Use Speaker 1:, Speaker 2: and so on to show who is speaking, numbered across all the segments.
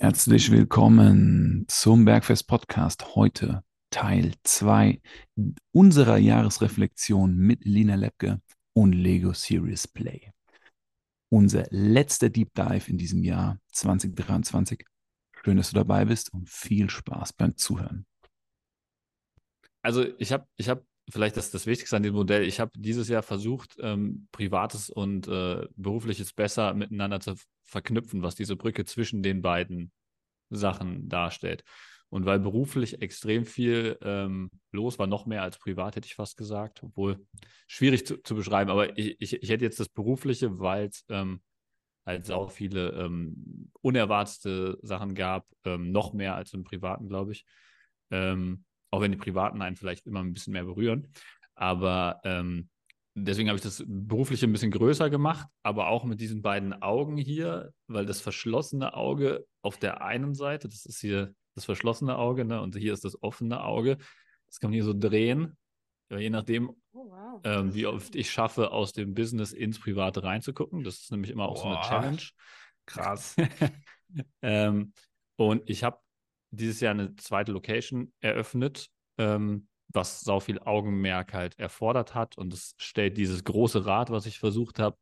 Speaker 1: Herzlich willkommen zum Bergfest Podcast. Heute Teil 2 unserer Jahresreflexion mit Lina Lepke und Lego Serious Play. Unser letzter Deep Dive in diesem Jahr 2023. Schön, dass du dabei bist und viel Spaß beim Zuhören.
Speaker 2: Also ich habe ich hab vielleicht das, das Wichtigste an dem Modell. Ich habe dieses Jahr versucht, ähm, Privates und äh, Berufliches besser miteinander zu verknüpfen, was diese Brücke zwischen den beiden Sachen darstellt. Und weil beruflich extrem viel ähm, los war, noch mehr als privat, hätte ich fast gesagt, obwohl schwierig zu, zu beschreiben, aber ich, ich, ich, hätte jetzt das Berufliche, weil es ähm, halt auch viele ähm, unerwartete Sachen gab, ähm, noch mehr als im Privaten, glaube ich. Ähm, auch wenn die Privaten einen vielleicht immer ein bisschen mehr berühren. Aber ähm, deswegen habe ich das berufliche ein bisschen größer gemacht, aber auch mit diesen beiden Augen hier, weil das verschlossene Auge auf der einen Seite, das ist hier das verschlossene Auge, ne, und hier ist das offene Auge. Das kann man hier so drehen, je nachdem, oh, wow. ähm, wie oft ich schaffe, aus dem Business ins Private reinzugucken. Das ist nämlich immer auch Boah. so eine Challenge.
Speaker 1: Krass.
Speaker 2: ähm, und ich habe dieses Jahr eine zweite Location eröffnet, ähm, was sau viel Augenmerk halt erfordert hat. Und es stellt dieses große Rad, was ich versucht habe,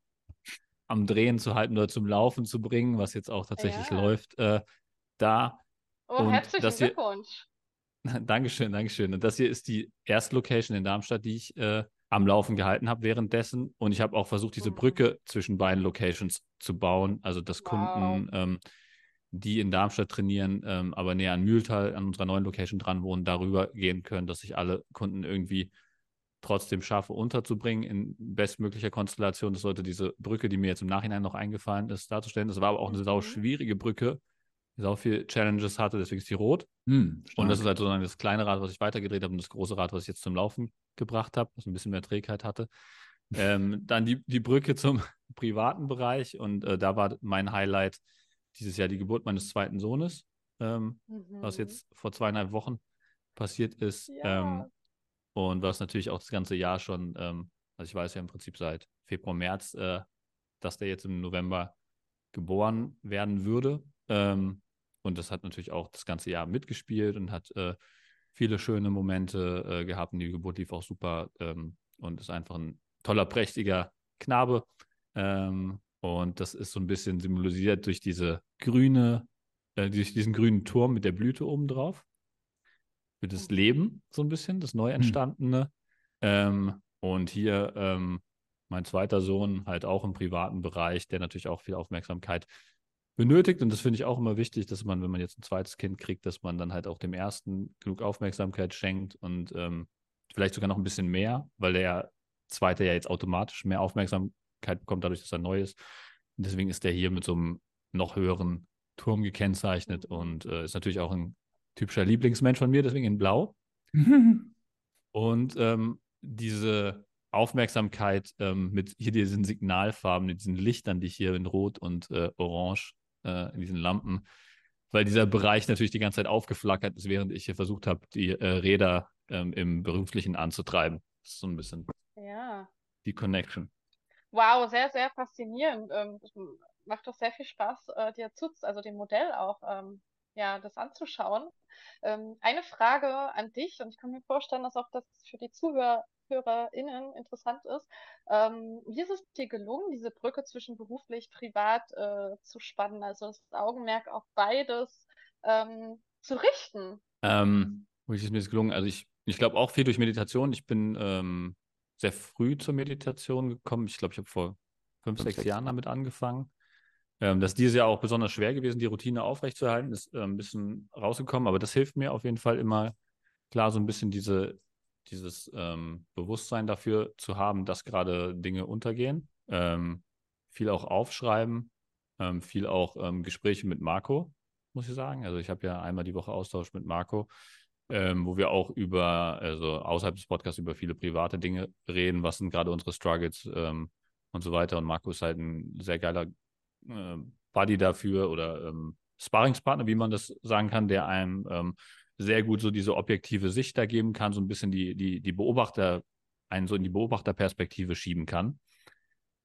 Speaker 2: am Drehen zu halten oder zum Laufen zu bringen, was jetzt auch tatsächlich ja. läuft, äh, da.
Speaker 3: Oh, und herzlichen hier, Glückwunsch.
Speaker 2: Dankeschön, Dankeschön. Und das hier ist die erste Location in Darmstadt, die ich äh, am Laufen gehalten habe währenddessen. Und ich habe auch versucht, diese mhm. Brücke zwischen beiden Locations zu bauen. Also, dass wow. Kunden ähm, die in Darmstadt trainieren, ähm, aber näher an Mühltal, an unserer neuen Location dran wohnen, darüber gehen können, dass ich alle Kunden irgendwie trotzdem schaffe, unterzubringen in bestmöglicher Konstellation. Das sollte diese Brücke, die mir jetzt im Nachhinein noch eingefallen ist, darzustellen. Das war aber auch eine sau mhm. schwierige Brücke, die sau viele Challenges hatte, deswegen ist die rot. Hm, und das ist halt sozusagen das kleine Rad, was ich weitergedreht habe und das große Rad, was ich jetzt zum Laufen gebracht habe, was ein bisschen mehr Trägheit hatte. ähm, dann die, die Brücke zum privaten Bereich und äh, da war mein Highlight dieses Jahr die Geburt meines zweiten Sohnes, ähm, mhm. was jetzt vor zweieinhalb Wochen passiert ist. Ja. Ähm, und was natürlich auch das ganze Jahr schon, ähm, also ich weiß ja im Prinzip seit Februar, März, äh, dass der jetzt im November geboren werden würde. Ähm, und das hat natürlich auch das ganze Jahr mitgespielt und hat äh, viele schöne Momente äh, gehabt. Und die Geburt lief auch super ähm, und ist einfach ein toller, prächtiger Knabe. Ähm, und das ist so ein bisschen symbolisiert durch diese grüne, äh, durch diesen grünen Turm mit der Blüte oben drauf. Für das Leben so ein bisschen, das neu hm. entstandene. Mhm. Ähm, und hier ähm, mein zweiter Sohn halt auch im privaten Bereich, der natürlich auch viel Aufmerksamkeit benötigt. Und das finde ich auch immer wichtig, dass man, wenn man jetzt ein zweites Kind kriegt, dass man dann halt auch dem ersten genug Aufmerksamkeit schenkt und ähm, vielleicht sogar noch ein bisschen mehr, weil der zweite ja jetzt automatisch mehr Aufmerksamkeit bekommt, dadurch, dass er neu ist. Und deswegen ist der hier mit so einem noch höheren Turm gekennzeichnet und äh, ist natürlich auch ein typischer Lieblingsmensch von mir, deswegen in Blau. und ähm, diese Aufmerksamkeit ähm, mit hier diesen Signalfarben, mit diesen Lichtern, die ich hier in Rot und äh, Orange, äh, in diesen Lampen, weil dieser Bereich natürlich die ganze Zeit aufgeflackert ist, während ich hier versucht habe, die äh, Räder ähm, im Beruflichen anzutreiben. Das ist so ein bisschen
Speaker 3: ja.
Speaker 2: die Connection.
Speaker 3: Wow, sehr, sehr faszinierend. Ähm, macht doch sehr viel Spaß, äh, dir zu, also dem Modell auch, ähm, ja, das anzuschauen. Ähm, eine Frage an dich, und ich kann mir vorstellen, dass auch das für die ZuhörerInnen interessant ist. Ähm, wie ist es dir gelungen, diese Brücke zwischen beruflich, privat äh, zu spannen, also das Augenmerk auf beides ähm, zu richten?
Speaker 2: Ähm, wie ist es mir gelungen? Also ich, ich glaube auch viel durch Meditation. Ich bin ähm, sehr früh zur Meditation gekommen. Ich glaube, ich habe vor fünf, sechs Jahren damit angefangen. Ähm, das ist dieses Jahr auch besonders schwer gewesen, die Routine aufrechtzuerhalten, ist äh, ein bisschen rausgekommen, aber das hilft mir auf jeden Fall immer klar, so ein bisschen diese, dieses ähm, Bewusstsein dafür zu haben, dass gerade Dinge untergehen. Ähm, viel auch aufschreiben, ähm, viel auch ähm, Gespräche mit Marco, muss ich sagen. Also ich habe ja einmal die Woche Austausch mit Marco ähm, wo wir auch über, also außerhalb des Podcasts über viele private Dinge reden, was sind gerade unsere Struggles ähm, und so weiter. Und Marco ist halt ein sehr geiler äh, Buddy dafür oder ähm, Sparringspartner, wie man das sagen kann, der einem ähm, sehr gut so diese objektive Sicht da geben kann, so ein bisschen die, die, die Beobachter, einen so in die Beobachterperspektive schieben kann.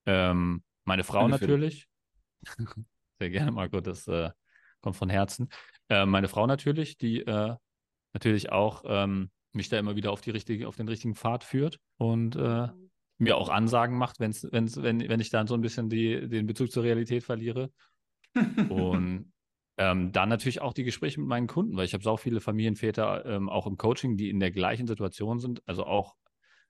Speaker 2: Ähm, meine Frau natürlich. Sehr gerne, Marco, das äh, kommt von Herzen. Äh, meine Frau natürlich, die äh, natürlich auch ähm, mich da immer wieder auf, die richtige, auf den richtigen Pfad führt und äh, mir auch Ansagen macht, wenn's, wenn's, wenn, wenn ich dann so ein bisschen die, den Bezug zur Realität verliere. und ähm, dann natürlich auch die Gespräche mit meinen Kunden, weil ich habe so viele Familienväter ähm, auch im Coaching, die in der gleichen Situation sind, also auch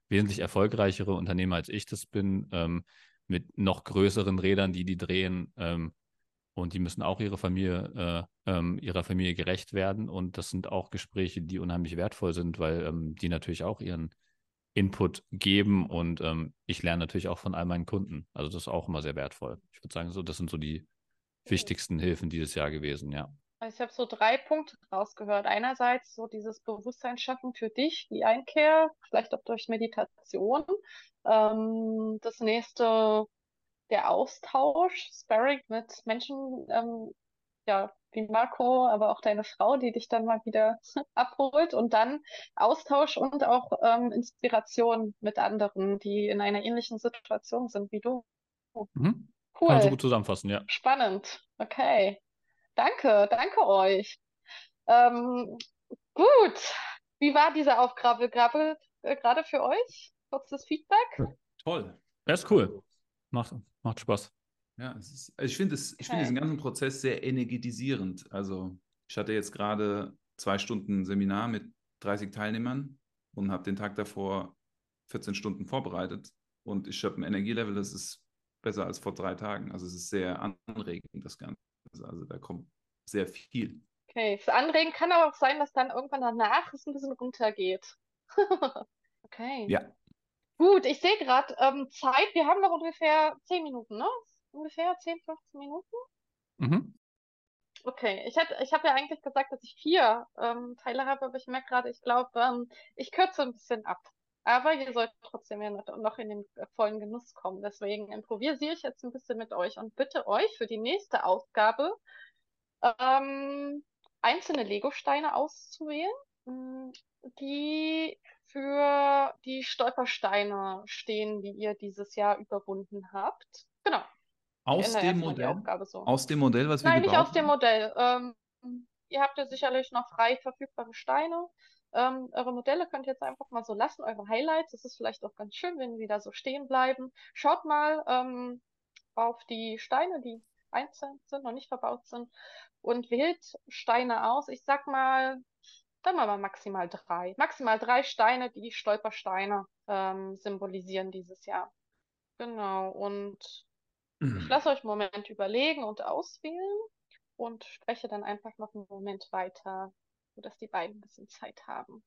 Speaker 2: wesentlich erfolgreichere Unternehmer als ich das bin, ähm, mit noch größeren Rädern, die die drehen. Ähm, und die müssen auch ihre Familie, äh, ähm, ihrer Familie gerecht werden. Und das sind auch Gespräche, die unheimlich wertvoll sind, weil ähm, die natürlich auch ihren Input geben. Und ähm, ich lerne natürlich auch von all meinen Kunden. Also das ist auch immer sehr wertvoll. Ich würde sagen, so, das sind so die wichtigsten Hilfen dieses Jahr gewesen, ja.
Speaker 3: Also ich habe so drei Punkte rausgehört. Einerseits so dieses Bewusstsein schaffen für dich, die Einkehr, vielleicht auch durch Meditation. Ähm, das nächste, der Austausch, Sparring mit Menschen, ähm, ja, wie Marco, aber auch deine Frau, die dich dann mal wieder abholt und dann Austausch und auch ähm, Inspiration mit anderen, die in einer ähnlichen Situation sind wie du.
Speaker 2: Mhm. Cool. Kann man so gut zusammenfassen, ja.
Speaker 3: Spannend. Okay. Danke, danke euch. Ähm, gut. Wie war diese Aufgabe gerade äh, für euch? Kurzes Feedback?
Speaker 2: Toll. Er ist cool. Macht, macht Spaß.
Speaker 1: Ja, ist, also ich finde okay. find diesen ganzen Prozess sehr energetisierend. Also ich hatte jetzt gerade zwei Stunden Seminar mit 30 Teilnehmern und habe den Tag davor 14 Stunden vorbereitet. Und ich habe ein Energielevel, das ist besser als vor drei Tagen. Also es ist sehr anregend, das Ganze. Also da kommt sehr viel.
Speaker 3: Okay, das Anregen kann aber auch sein, dass dann irgendwann danach es ein bisschen runtergeht. okay.
Speaker 1: Ja.
Speaker 3: Gut, ich sehe gerade ähm, Zeit. Wir haben noch ungefähr 10 Minuten, ne? Ungefähr 10, 15 Minuten.
Speaker 2: Mhm.
Speaker 3: Okay, ich, ich habe ja eigentlich gesagt, dass ich vier ähm, Teile habe, aber ich merke gerade, ich glaube, ähm, ich kürze ein bisschen ab. Aber ihr sollt trotzdem ja noch in den vollen Genuss kommen. Deswegen improvisiere ich jetzt ein bisschen mit euch und bitte euch für die nächste Ausgabe ähm, einzelne Lego-Steine auszuwählen, mm, die für die Stolpersteine stehen, die ihr dieses Jahr überwunden habt. Genau.
Speaker 1: Aus dem Modell? So. Aus dem Modell, was wir
Speaker 3: Nein, nicht aus dem Modell. Ähm, ihr habt ja sicherlich noch frei verfügbare Steine. Ähm, eure Modelle könnt ihr jetzt einfach mal so lassen, eure Highlights. Das ist vielleicht auch ganz schön, wenn die da so stehen bleiben. Schaut mal ähm, auf die Steine, die einzeln sind, noch nicht verbaut sind und wählt Steine aus. Ich sag mal, sagen wir mal maximal drei. Maximal drei Steine, die Stolpersteine ähm, symbolisieren dieses Jahr. Genau, und mhm. ich lasse euch einen Moment überlegen und auswählen und spreche dann einfach noch einen Moment weiter sodass die beiden ein bisschen Zeit haben.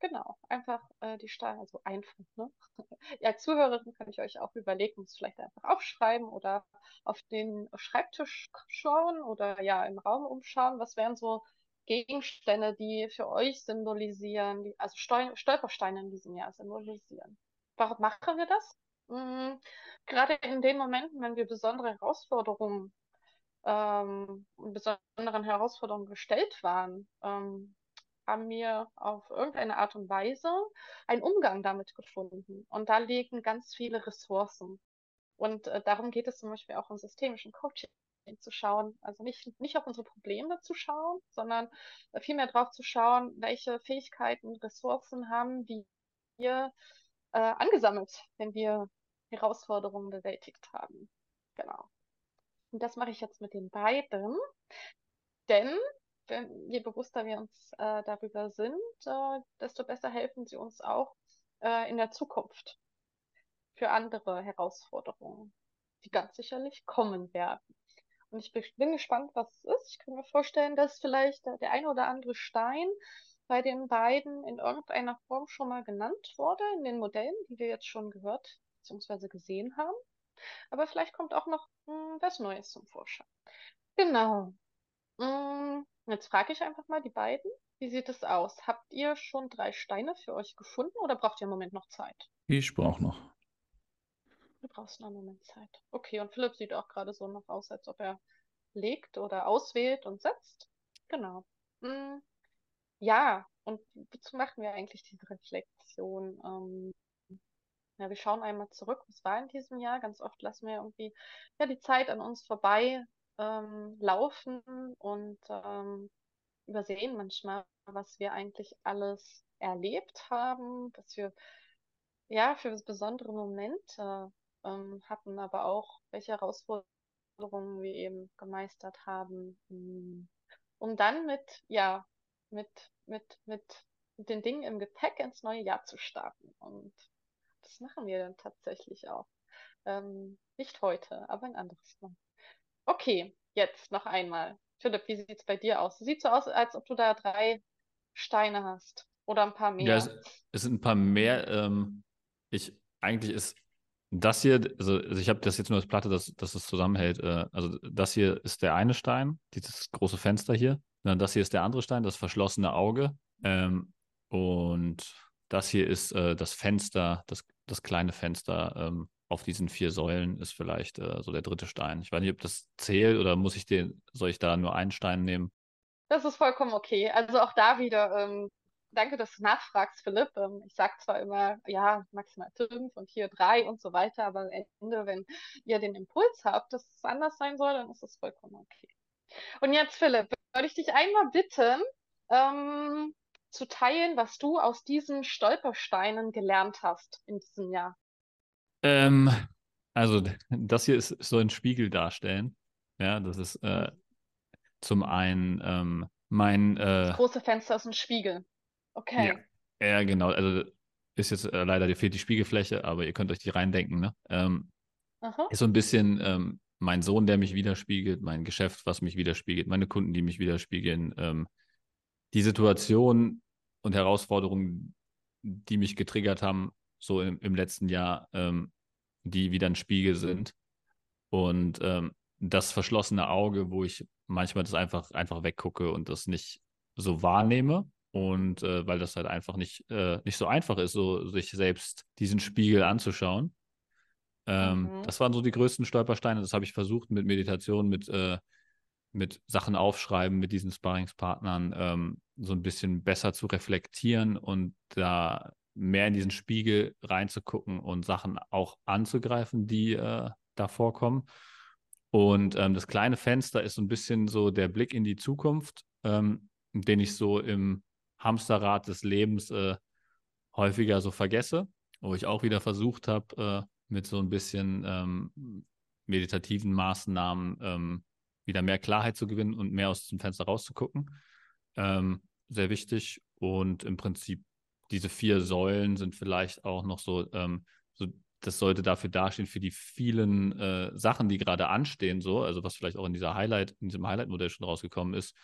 Speaker 3: Genau, einfach äh, die Steine, also einfach, ne? ja, Zuhörerin kann ich euch auch überlegen, es vielleicht einfach aufschreiben oder auf den Schreibtisch schauen oder ja im Raum umschauen. Was wären so Gegenstände, die für euch symbolisieren, also Stol Stolpersteine in diesem Jahr symbolisieren? Warum machen wir das? Mhm. Gerade in den Momenten, wenn wir besondere Herausforderungen ähm, besonderen Herausforderungen gestellt waren, ähm, haben wir auf irgendeine Art und Weise einen Umgang damit gefunden. Und da liegen ganz viele Ressourcen. Und äh, darum geht es zum Beispiel auch im systemischen Coaching zu schauen, also nicht, nicht auf unsere Probleme zu schauen, sondern vielmehr darauf zu schauen, welche Fähigkeiten, Ressourcen haben wir äh, angesammelt, wenn wir Herausforderungen bewältigt haben. Genau. Und das mache ich jetzt mit den beiden, denn wenn, je bewusster wir uns äh, darüber sind, äh, desto besser helfen sie uns auch äh, in der Zukunft für andere Herausforderungen, die ganz sicherlich kommen werden. Und ich bin gespannt, was es ist. Ich kann mir vorstellen, dass vielleicht der eine oder andere Stein bei den beiden in irgendeiner Form schon mal genannt wurde, in den Modellen, die wir jetzt schon gehört bzw. gesehen haben. Aber vielleicht kommt auch noch mh, hm, was Neues zum Vorschein. Genau. Mh, hm, jetzt frage ich einfach mal die beiden. Wie sieht es aus? Habt ihr schon drei Steine für euch gefunden oder braucht ihr im Moment noch Zeit?
Speaker 1: Ich brauche noch.
Speaker 3: Du brauchst einen Moment Zeit. Okay, und Philipp sieht auch gerade so noch aus, als ob er legt oder auswählt und setzt. Genau. Hm, ja, und wozu machen wir eigentlich diese Reflexion? Ähm, ja, wir schauen einmal zurück, was war in diesem Jahr. Ganz oft lassen wir irgendwie ja, die Zeit an uns vorbei ähm, laufen und ähm, übersehen manchmal, was wir eigentlich alles erlebt haben, was wir ja für besondere Momente ähm, hatten, aber auch welche Herausforderungen wir eben gemeistert haben, mm, um dann mit, ja, mit, mit, mit den Dingen im Gepäck ins neue Jahr zu starten. Und das machen wir dann tatsächlich auch. Ähm, nicht heute, aber ein anderes Mal. Okay, jetzt noch einmal. Philipp, wie sieht es bei dir aus? Sieht so aus, als ob du da drei Steine hast oder ein paar mehr.
Speaker 2: Ja, es, es sind ein paar mehr. Ähm, ich, eigentlich ist das hier, also, also ich habe das jetzt nur als Platte, dass, dass es zusammenhält. Äh, also das hier ist der eine Stein, dieses große Fenster hier. Dann das hier ist der andere Stein, das verschlossene Auge. Ähm, und das hier ist äh, das Fenster, das, das kleine Fenster ähm, auf diesen vier Säulen ist vielleicht äh, so der dritte Stein. Ich weiß nicht, ob das zählt oder muss ich den, soll ich da nur einen Stein nehmen?
Speaker 3: Das ist vollkommen okay. Also auch da wieder, ähm, danke, dass du nachfragst, Philipp. Ähm, ich sage zwar immer, ja, maximal fünf und hier drei und so weiter, aber am Ende, wenn ihr den Impuls habt, dass es anders sein soll, dann ist es vollkommen okay. Und jetzt, Philipp, würde ich dich einmal bitten, ähm, zu teilen, was du aus diesen Stolpersteinen gelernt hast in diesem Jahr.
Speaker 2: Ähm, also, das hier ist so ein Spiegel darstellen. Ja, das ist äh, zum einen ähm, mein. Äh,
Speaker 3: das große Fenster ist ein Spiegel. Okay.
Speaker 2: Ja, ja genau. Also, ist jetzt äh, leider, dir fehlt die Spiegelfläche, aber ihr könnt euch die reindenken, ne? Ähm, ist so ein bisschen ähm, mein Sohn, der mich widerspiegelt, mein Geschäft, was mich widerspiegelt, meine Kunden, die mich widerspiegeln, ähm, die Situation und Herausforderungen, die mich getriggert haben, so im, im letzten Jahr, ähm, die wieder ein Spiegel sind. Und ähm, das verschlossene Auge, wo ich manchmal das einfach, einfach weggucke und das nicht so wahrnehme. Und äh, weil das halt einfach nicht, äh, nicht so einfach ist, so sich selbst diesen Spiegel anzuschauen. Ähm, mhm. Das waren so die größten Stolpersteine. Das habe ich versucht mit Meditation, mit, äh, mit Sachen aufschreiben, mit diesen Sparringspartnern ähm, so ein bisschen besser zu reflektieren und da mehr in diesen Spiegel reinzugucken und Sachen auch anzugreifen, die äh, da vorkommen. Und ähm, das kleine Fenster ist so ein bisschen so der Blick in die Zukunft, ähm, den ich so im Hamsterrad des Lebens äh, häufiger so vergesse, wo ich auch wieder versucht habe, äh, mit so ein bisschen ähm, meditativen Maßnahmen ähm, wieder mehr Klarheit zu gewinnen und mehr aus dem Fenster rauszugucken. Ähm, sehr wichtig. Und im Prinzip diese vier Säulen sind vielleicht auch noch so, ähm, so das sollte dafür dastehen für die vielen äh, Sachen, die gerade anstehen, so, also was vielleicht auch in dieser Highlight, in diesem Highlight-Modell schon rausgekommen ist,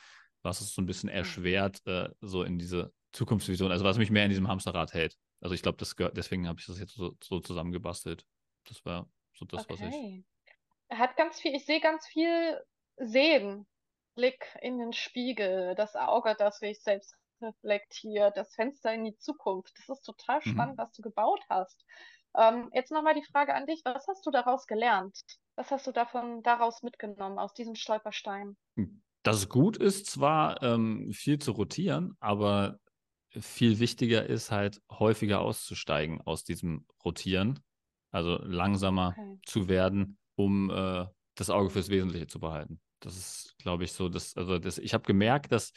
Speaker 2: was es so ein bisschen erschwert, äh, so in diese Zukunftsvision, also was mich mehr in diesem Hamsterrad hält. Also ich glaube, deswegen habe ich das jetzt so, so zusammengebastelt. Das war so das, okay. was ich.
Speaker 3: Er hat ganz viel, ich sehe ganz viel Sehen, Blick in den Spiegel, das Auge, das sich selbst reflektiert, das Fenster in die Zukunft. Das ist total mhm. spannend, mhm. was du gebaut hast. Ähm, jetzt nochmal die Frage an dich, was hast du daraus gelernt? Was hast du davon daraus mitgenommen, aus diesem Stolperstein?
Speaker 2: Dass es gut ist, zwar ähm, viel zu rotieren, aber viel wichtiger ist halt häufiger auszusteigen aus diesem Rotieren, also langsamer okay. zu werden, um äh, das Auge fürs Wesentliche zu behalten. Das ist, glaube ich, so, dass, also das, ich habe gemerkt, dass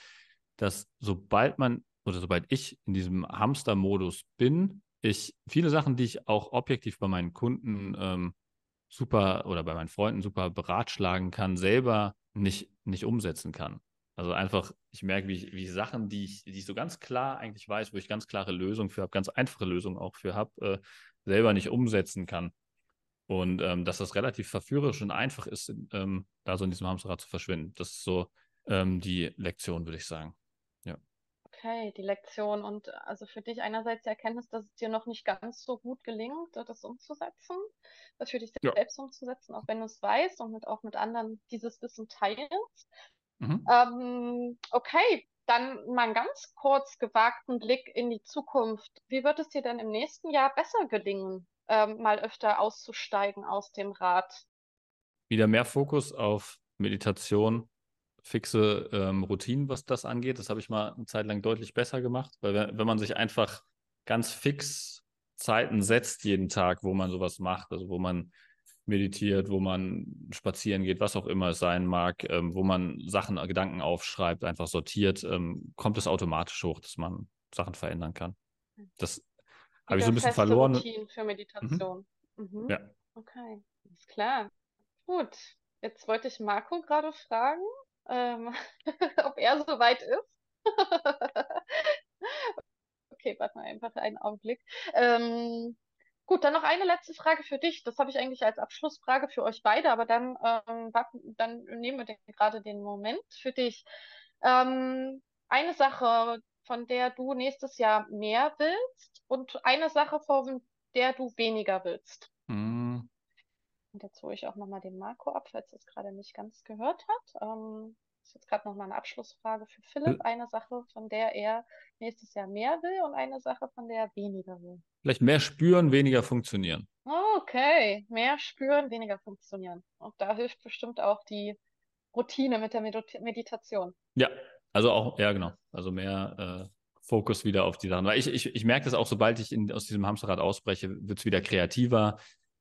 Speaker 2: dass sobald man oder sobald ich in diesem Hamster-Modus bin, ich viele Sachen, die ich auch objektiv bei meinen Kunden ähm, super oder bei meinen Freunden super beratschlagen kann, selber nicht, nicht umsetzen kann. Also einfach, ich merke, wie wie Sachen, die ich, die ich so ganz klar eigentlich weiß, wo ich ganz klare Lösungen für habe, ganz einfache Lösungen auch für habe, äh, selber nicht umsetzen kann. Und ähm, dass das relativ verführerisch und einfach ist, ähm, da so in diesem Hamsterrad zu verschwinden. Das ist so ähm, die Lektion, würde ich sagen.
Speaker 3: Okay, die Lektion und äh, also für dich einerseits die Erkenntnis, dass es dir noch nicht ganz so gut gelingt, äh, das umzusetzen, das für dich ja. selbst umzusetzen, auch wenn du es weißt und mit, auch mit anderen dieses Wissen teilst. Mhm. Ähm, okay, dann mal einen ganz kurz gewagten Blick in die Zukunft. Wie wird es dir denn im nächsten Jahr besser gelingen, ähm, mal öfter auszusteigen aus dem Rad?
Speaker 2: Wieder mehr Fokus auf Meditation, fixe ähm, Routinen, was das angeht. Das habe ich mal eine Zeit lang deutlich besser gemacht, weil wenn, wenn man sich einfach ganz fix Zeiten setzt jeden Tag, wo man sowas macht, also wo man meditiert, wo man spazieren geht, was auch immer es sein mag, ähm, wo man Sachen, Gedanken aufschreibt, einfach sortiert, ähm, kommt es automatisch hoch, dass man Sachen verändern kann. Das habe ich so ein bisschen verloren.
Speaker 3: Routine für Meditation. Mhm. Mhm.
Speaker 2: Ja.
Speaker 3: Okay, ist klar. Gut, jetzt wollte ich Marco gerade fragen, ähm, ob er soweit ist. okay, warte mal einfach einen Augenblick. Ähm, gut, dann noch eine letzte Frage für dich. Das habe ich eigentlich als Abschlussfrage für euch beide, aber dann, ähm, dann nehmen wir den, gerade den Moment für dich. Ähm, eine Sache, von der du nächstes Jahr mehr willst und eine Sache, von der du weniger willst.
Speaker 2: Mhm.
Speaker 3: Und jetzt hole ich auch nochmal den Marco ab, falls er es gerade nicht ganz gehört hat. Ähm, das ist jetzt gerade nochmal eine Abschlussfrage für Philipp. Eine Sache, von der er nächstes Jahr mehr will und eine Sache, von der er weniger will.
Speaker 2: Vielleicht mehr spüren, weniger funktionieren.
Speaker 3: Okay, mehr spüren, weniger funktionieren. Und da hilft bestimmt auch die Routine mit der Medit Meditation.
Speaker 2: Ja, also auch, ja genau. Also mehr äh, Fokus wieder auf die Sachen. Weil ich, ich, ich merke das auch, sobald ich in, aus diesem Hamsterrad ausbreche, wird es wieder kreativer.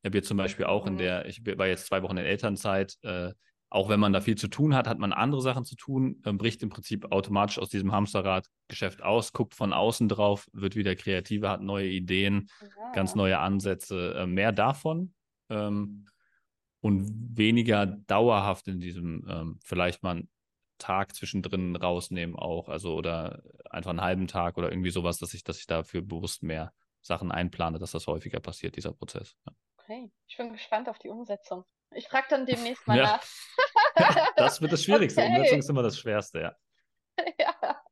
Speaker 2: Habe jetzt zum Beispiel auch in mhm. der, ich war jetzt zwei Wochen in Elternzeit, äh, auch wenn man da viel zu tun hat, hat man andere Sachen zu tun, äh, bricht im Prinzip automatisch aus diesem Hamsterrad-Geschäft aus, guckt von außen drauf, wird wieder kreativer, hat neue Ideen, ja. ganz neue Ansätze, äh, mehr davon ähm, und weniger dauerhaft in diesem, ähm, vielleicht mal einen Tag zwischendrin rausnehmen auch, also oder einfach einen halben Tag oder irgendwie sowas, dass ich, dass ich dafür bewusst mehr Sachen einplane, dass das häufiger passiert, dieser Prozess. Ja.
Speaker 3: Okay, ich bin gespannt auf die Umsetzung. Ich frage dann demnächst mal ja.
Speaker 2: nach. das wird das Schwierigste. Okay. Umsetzung ist immer das Schwerste, ja.
Speaker 3: ja.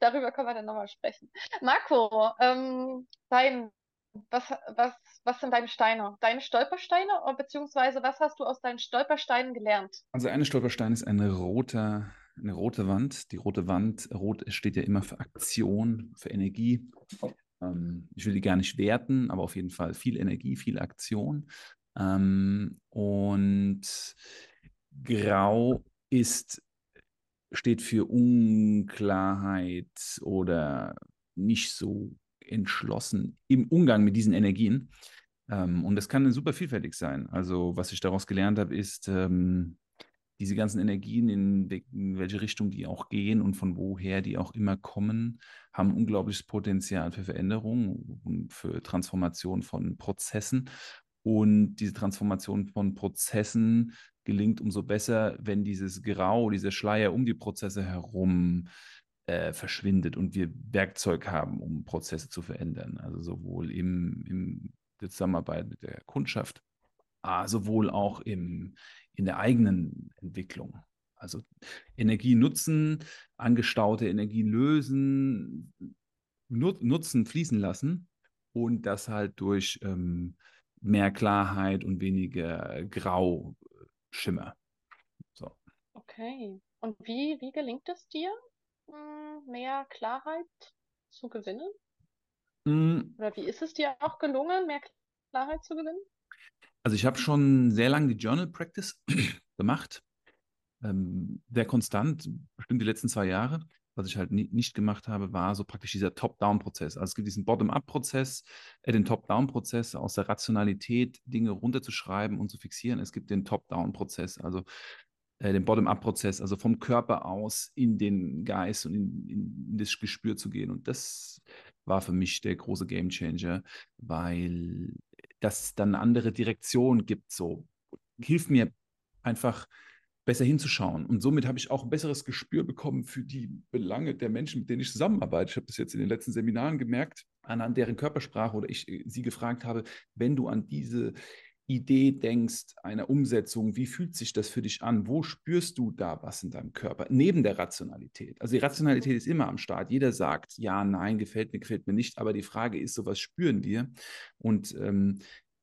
Speaker 3: Darüber können wir dann nochmal sprechen. Marco, ähm, dein, was, was, was sind deine Steine? Deine Stolpersteine? Beziehungsweise was hast du aus deinen Stolpersteinen gelernt?
Speaker 1: Also eine Stolperstein ist eine rote, eine rote Wand. Die rote Wand, rot steht ja immer für Aktion, für Energie. Ähm, ich will die gar nicht werten, aber auf jeden Fall viel Energie, viel Aktion. Ähm, und Grau ist, steht für Unklarheit oder nicht so entschlossen im Umgang mit diesen Energien. Ähm, und das kann super vielfältig sein. Also, was ich daraus gelernt habe, ist, ähm, diese ganzen Energien, in, welche Richtung die auch gehen und von woher die auch immer kommen, haben unglaubliches Potenzial für Veränderung und für Transformation von Prozessen. Und diese Transformation von Prozessen gelingt umso besser, wenn dieses Grau, dieser Schleier um die Prozesse herum äh, verschwindet und wir Werkzeug haben, um Prozesse zu verändern. Also sowohl im, im der Zusammenarbeit mit der Kundschaft, sowohl auch im, in der eigenen Entwicklung. Also Energie nutzen, angestaute Energie lösen, nutzen, fließen lassen und das halt durch ähm, mehr Klarheit und weniger Grauschimmer. So.
Speaker 3: Okay. Und wie, wie gelingt es dir, hm, mehr Klarheit zu gewinnen?
Speaker 1: Mm.
Speaker 3: Oder wie ist es dir auch gelungen, mehr Klarheit zu gewinnen?
Speaker 1: Also ich habe schon sehr lange die Journal Practice gemacht, ähm, sehr konstant, bestimmt die letzten zwei Jahre. Was ich halt nie, nicht gemacht habe, war so praktisch dieser Top-Down-Prozess. Also es gibt diesen Bottom-Up-Prozess, äh, den Top-Down-Prozess aus der Rationalität Dinge runterzuschreiben und zu fixieren. Es gibt den Top-Down-Prozess, also äh, den Bottom-Up-Prozess, also vom Körper aus in den Geist und in, in, in das Gespür zu gehen. Und das war für mich der große Game-Changer, weil das dann eine andere Direktion gibt. So hilft mir einfach besser hinzuschauen. Und somit habe ich auch ein besseres Gespür bekommen für die Belange der Menschen, mit denen ich zusammenarbeite. Ich habe das jetzt in den letzten Seminaren gemerkt, anhand deren Körpersprache oder ich äh, sie gefragt habe, wenn du an diese Idee denkst, einer Umsetzung, wie fühlt sich das für dich an? Wo spürst du da was in deinem Körper? Neben der Rationalität. Also die Rationalität ist immer am Start. Jeder sagt, ja, nein, gefällt mir, gefällt mir nicht. Aber die Frage ist so, was spüren wir? Und ähm,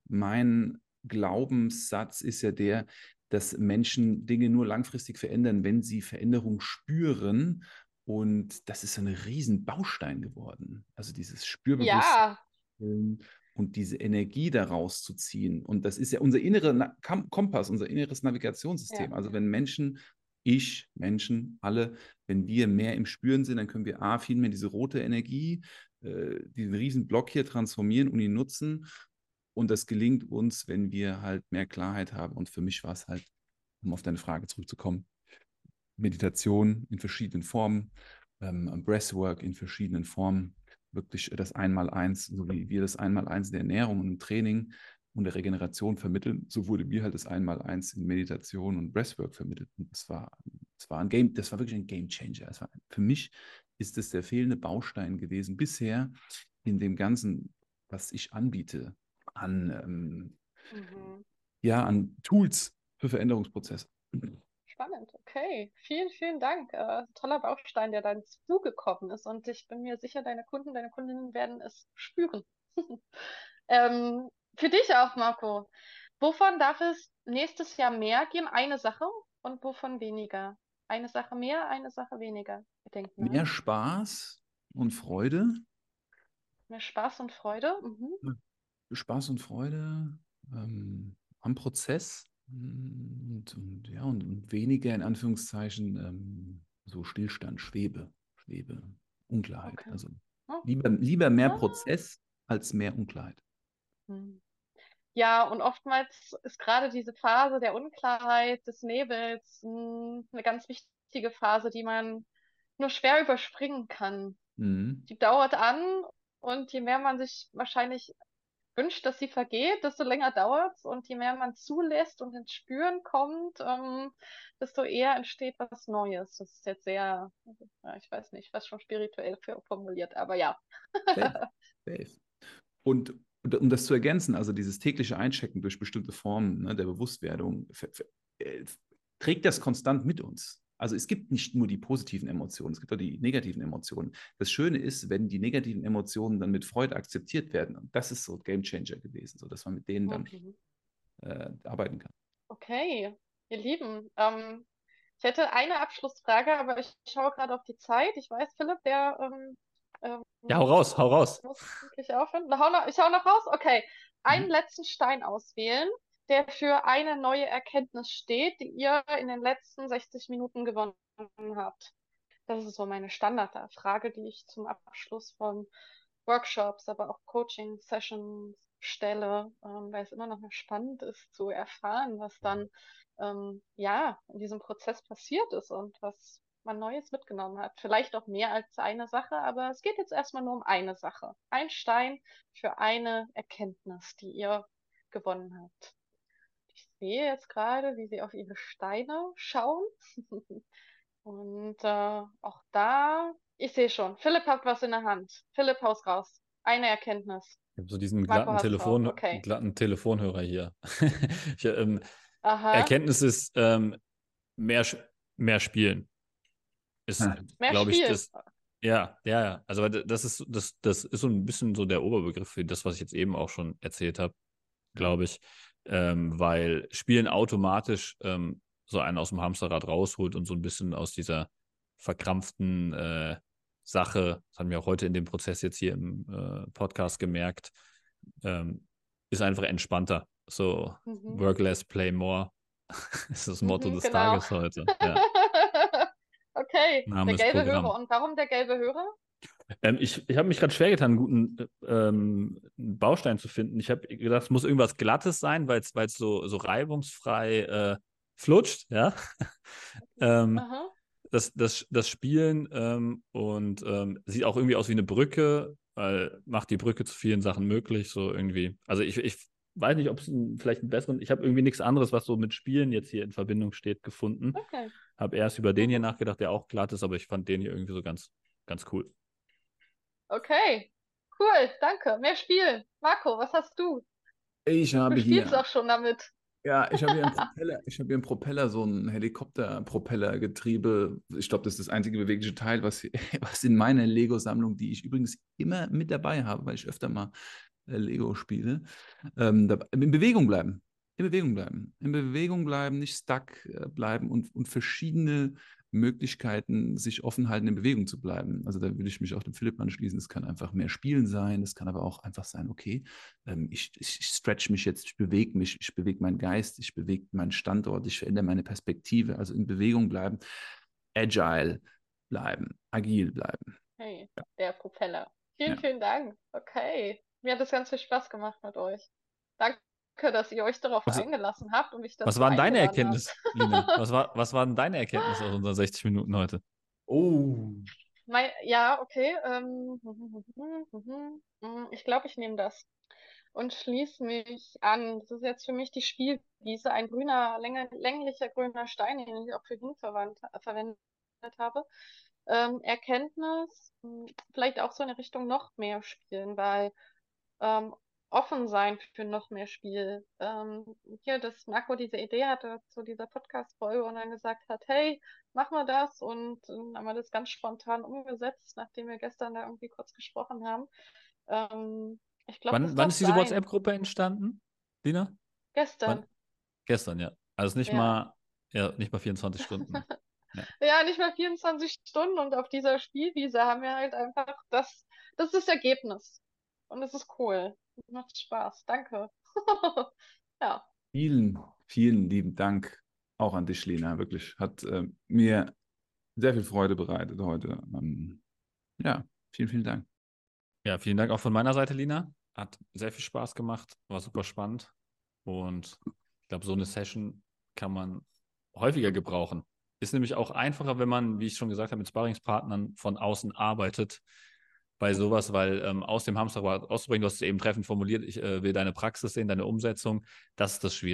Speaker 1: mein Glaubenssatz ist ja der, dass Menschen Dinge nur langfristig verändern, wenn sie Veränderung spüren. Und das ist ein riesen Baustein geworden. Also dieses Spürbewusstsein
Speaker 3: ja.
Speaker 1: Und diese Energie daraus zu ziehen. Und das ist ja unser innerer Kompass, unser inneres Navigationssystem. Ja. Also wenn Menschen, ich, Menschen, alle, wenn wir mehr im Spüren sind, dann können wir A, viel mehr diese rote Energie, äh, diesen riesen Block hier transformieren und ihn nutzen Und das gelingt uns, wenn wir halt mehr Klarheit haben. Und für mich war es halt, um auf deine Frage zurückzukommen, Meditation in verschiedenen Formen, ähm, Breathwork in verschiedenen Formen, wirklich das Einmaleins, so wie wir das Einmaleins der Ernährung und im Training und der Regeneration vermitteln, so wurde mir halt das Einmaleins in Meditation und Breathwork vermittelt. Und das war, das war ein Game, das war wirklich ein Game Changer. War, für mich ist es der fehlende Baustein gewesen bisher in dem Ganzen, was ich anbiete an, ähm, mhm. ja, an Tools für Veränderungsprozesse.
Speaker 3: Spannend, okay. Vielen, vielen Dank. Äh, toller Baustein, der dann zugekommen ist. Und ich bin mir sicher, deine Kunden, deine Kundinnen werden es spüren. ähm, für dich auch, Marco. Wovon darf es nächstes Jahr mehr geben? Eine Sache und wovon weniger? Eine Sache mehr, eine Sache weniger.
Speaker 1: Mehr Spaß und Freude.
Speaker 3: Mehr Spaß und Freude. Mhm.
Speaker 1: Spaß und Freude ähm, am Prozess und, und ja, und, und, weniger in Anführungszeichen ähm, so Stillstand, Schwebe, Schwebe, Unklarheit. Okay. Also oh. lieber, lieber mehr ah. Prozess als mehr Unklarheit.
Speaker 3: Hm. Ja, und oftmals ist gerade diese Phase der Unklarheit, des Nebels, hm, eine ganz wichtige Phase, die man nur schwer überspringen kann. Mhm. Die dauert an und je mehr man sich wahrscheinlich wünscht, dass sie vergeht, desto länger dauert es und je mehr man zulässt und ins Spüren kommt, ähm, desto eher entsteht was Neues. Das ist jetzt sehr, ich weiß nicht, was schon spirituell formuliert, aber ja.
Speaker 1: Safe. Safe. Und, und um das zu ergänzen, also dieses tägliche Einchecken durch bestimmte Formen ne, der Bewusstwerdung, äh, trägt das konstant mit uns. Also es gibt nicht nur die positiven Emotionen, es gibt auch die negativen Emotionen. Das Schöne ist, wenn die negativen Emotionen dann mit Freude akzeptiert werden. Und das ist so Game Changer gewesen, so dass man mit denen dann okay. äh, arbeiten kann.
Speaker 3: Okay, ihr Lieben, ähm, ich hätte eine Abschlussfrage, aber ich schaue gerade auf die Zeit. Ich weiß, Philipp, der ähm,
Speaker 2: ähm, ja, hau raus, hau raus.
Speaker 3: Muss wirklich aufhören. Ich hau noch raus? Okay. Einen mhm. letzten Stein auswählen der für eine neue Erkenntnis steht, die ihr in den letzten 60 Minuten gewonnen habt? Das ist so meine Standardfrage, die ich zum Abschluss von Workshops, aber auch Coaching-Sessions stelle, ähm, weil es immer noch spannend ist zu erfahren, was dann ähm, ja in diesem Prozess passiert ist und was man Neues mitgenommen hat. Vielleicht auch mehr als eine Sache, aber es geht jetzt erstmal nur um eine Sache. Ein Stein für eine Erkenntnis, die ihr gewonnen habt sehe jetzt gerade, wie sie auf ihre Steine schauen. Und äh, auch da, ich sehe schon, Philipp hat was in der Hand. Philipp, haus raus. Eine Erkenntnis.
Speaker 2: Ich habe so diesen glatten, Telefon, okay. glatten Telefonhörer hier. ich, ähm, Erkenntnis ist ähm, mehr, mehr spielen. Ist, glaube ich, das. Ja, ja, ja. Also das ist, das, das ist so ein bisschen so der Oberbegriff für das, was ich jetzt eben auch schon erzählt habe, glaube ich ähm, weil Spielen automatisch ähm, so einen aus dem Hamsterrad rausholt und so ein bisschen aus dieser verkrampften äh, Sache, das haben wir auch heute in dem Prozess jetzt hier im äh, Podcast gemerkt, ähm, ist einfach entspannter. So, mhm. work less, play more ist das Motto mhm, des genau. Tages heute. Ja.
Speaker 3: okay, Name der gelbe Hörer. Und warum der gelbe Hörer?
Speaker 2: Ähm, ich ich habe mich gerade schwer getan, einen guten ähm, Baustein zu finden. Ich habe gedacht, es muss irgendwas Glattes sein, weil es so, so reibungsfrei äh, flutscht, ja. ähm, das, das, das Spielen ähm, und ähm, sieht auch irgendwie aus wie eine Brücke, weil macht die Brücke zu vielen Sachen möglich, so irgendwie. Also ich, ich weiß nicht, ob es vielleicht einen besseren, ich habe irgendwie nichts anderes, was so mit Spielen jetzt hier in Verbindung steht, gefunden. Okay. Habe erst über den hier nachgedacht, der auch glatt ist, aber ich fand den hier irgendwie so ganz, ganz cool.
Speaker 3: Okay, cool, danke. Mehr spielen. Marco, was hast du?
Speaker 1: Ich habe
Speaker 3: du
Speaker 1: hier.
Speaker 3: Du spielst auch schon damit.
Speaker 1: Ja, ich habe hier einen Propeller, ich habe hier einen Propeller, so ein Helikopterpropellergetriebe. Ich glaube, das ist das einzige bewegliche Teil, was, was in meiner Lego-Sammlung, die ich übrigens immer mit dabei habe, weil ich öfter mal äh, Lego spiele, ähm, da, in Bewegung bleiben. In Bewegung bleiben. In Bewegung bleiben, nicht stuck äh, bleiben und, und verschiedene Möglichkeiten, sich offen halten, in Bewegung zu bleiben. Also da würde ich mich auch dem Philipp anschließen. Es kann einfach mehr Spielen sein, es kann aber auch einfach sein, okay, ähm, ich, ich, ich stretch mich jetzt, ich bewege mich, ich bewege meinen Geist, ich bewege meinen Standort, ich verändere meine Perspektive, also in Bewegung bleiben, agile bleiben, agil bleiben.
Speaker 3: Hey, ja. der Propeller. Vielen, ja. vielen Dank. Okay. Mir hat es ganz viel Spaß gemacht mit euch. danke, dass ihr euch darauf
Speaker 2: Was-
Speaker 3: eingelassen habt und mich dazu
Speaker 2: Was waren deine. Erkenntnisse, Lina? Was, war, was waren deine Erkenntnisse aus unseren 60 Minuten heute?
Speaker 1: Oh.
Speaker 3: Mein, ja, okay. Ähm, ich glaube, ich nehme das und schließe mich an. Das ist jetzt für mich die Spielwiese, ein grüner, länger, länglicher grüner Stein, den ich auch für ihn verwandt, verwendet habe. Ähm, Erkenntnis, mh, vielleicht auch so in Richtung noch mehr spielen, weil ähm, offen sein für noch mehr Spiel. Ähm, hier, dass Marco diese Idee hatte zu dieser Podcast-Folge und dann gesagt hat, hey, machen wir das und dann haben wir das ganz spontan umgesetzt, nachdem wir gestern da irgendwie kurz gesprochen haben. Ähm, ich glaube, das
Speaker 2: Wann, wann ist diese. WhatsApp-Gruppe entstanden, Lina?
Speaker 3: Gestern.
Speaker 2: Wann? Gestern, ja. Also nicht
Speaker 3: Ja.
Speaker 2: mal, ja, nicht mal 24 Stunden.
Speaker 3: Ja, nicht mal 24 Stunden und auf dieser Spielwiese haben wir halt einfach das, das ist das Ergebnis. Und es ist cool. Macht Spaß. Danke. Ja.
Speaker 1: Vielen, vielen lieben Dank auch an dich, Lena. Wirklich. Hat äh, mir sehr viel Freude bereitet heute. Ähm, ja, vielen, vielen Dank.
Speaker 2: Ja, vielen Dank auch von meiner Seite, Lina. Hat sehr viel Spaß gemacht, war super spannend. Und ich glaube, so eine Session kann man häufiger gebrauchen. Ist nämlich auch einfacher, wenn man, wie ich schon gesagt habe, mit Sparringspartnern von außen arbeitet bei sowas, weil ähm, aus dem Hamsterrad auszubringen, du hast es eben treffend formuliert, ich äh, will deine Praxis sehen, deine Umsetzung, das ist das Schwierige.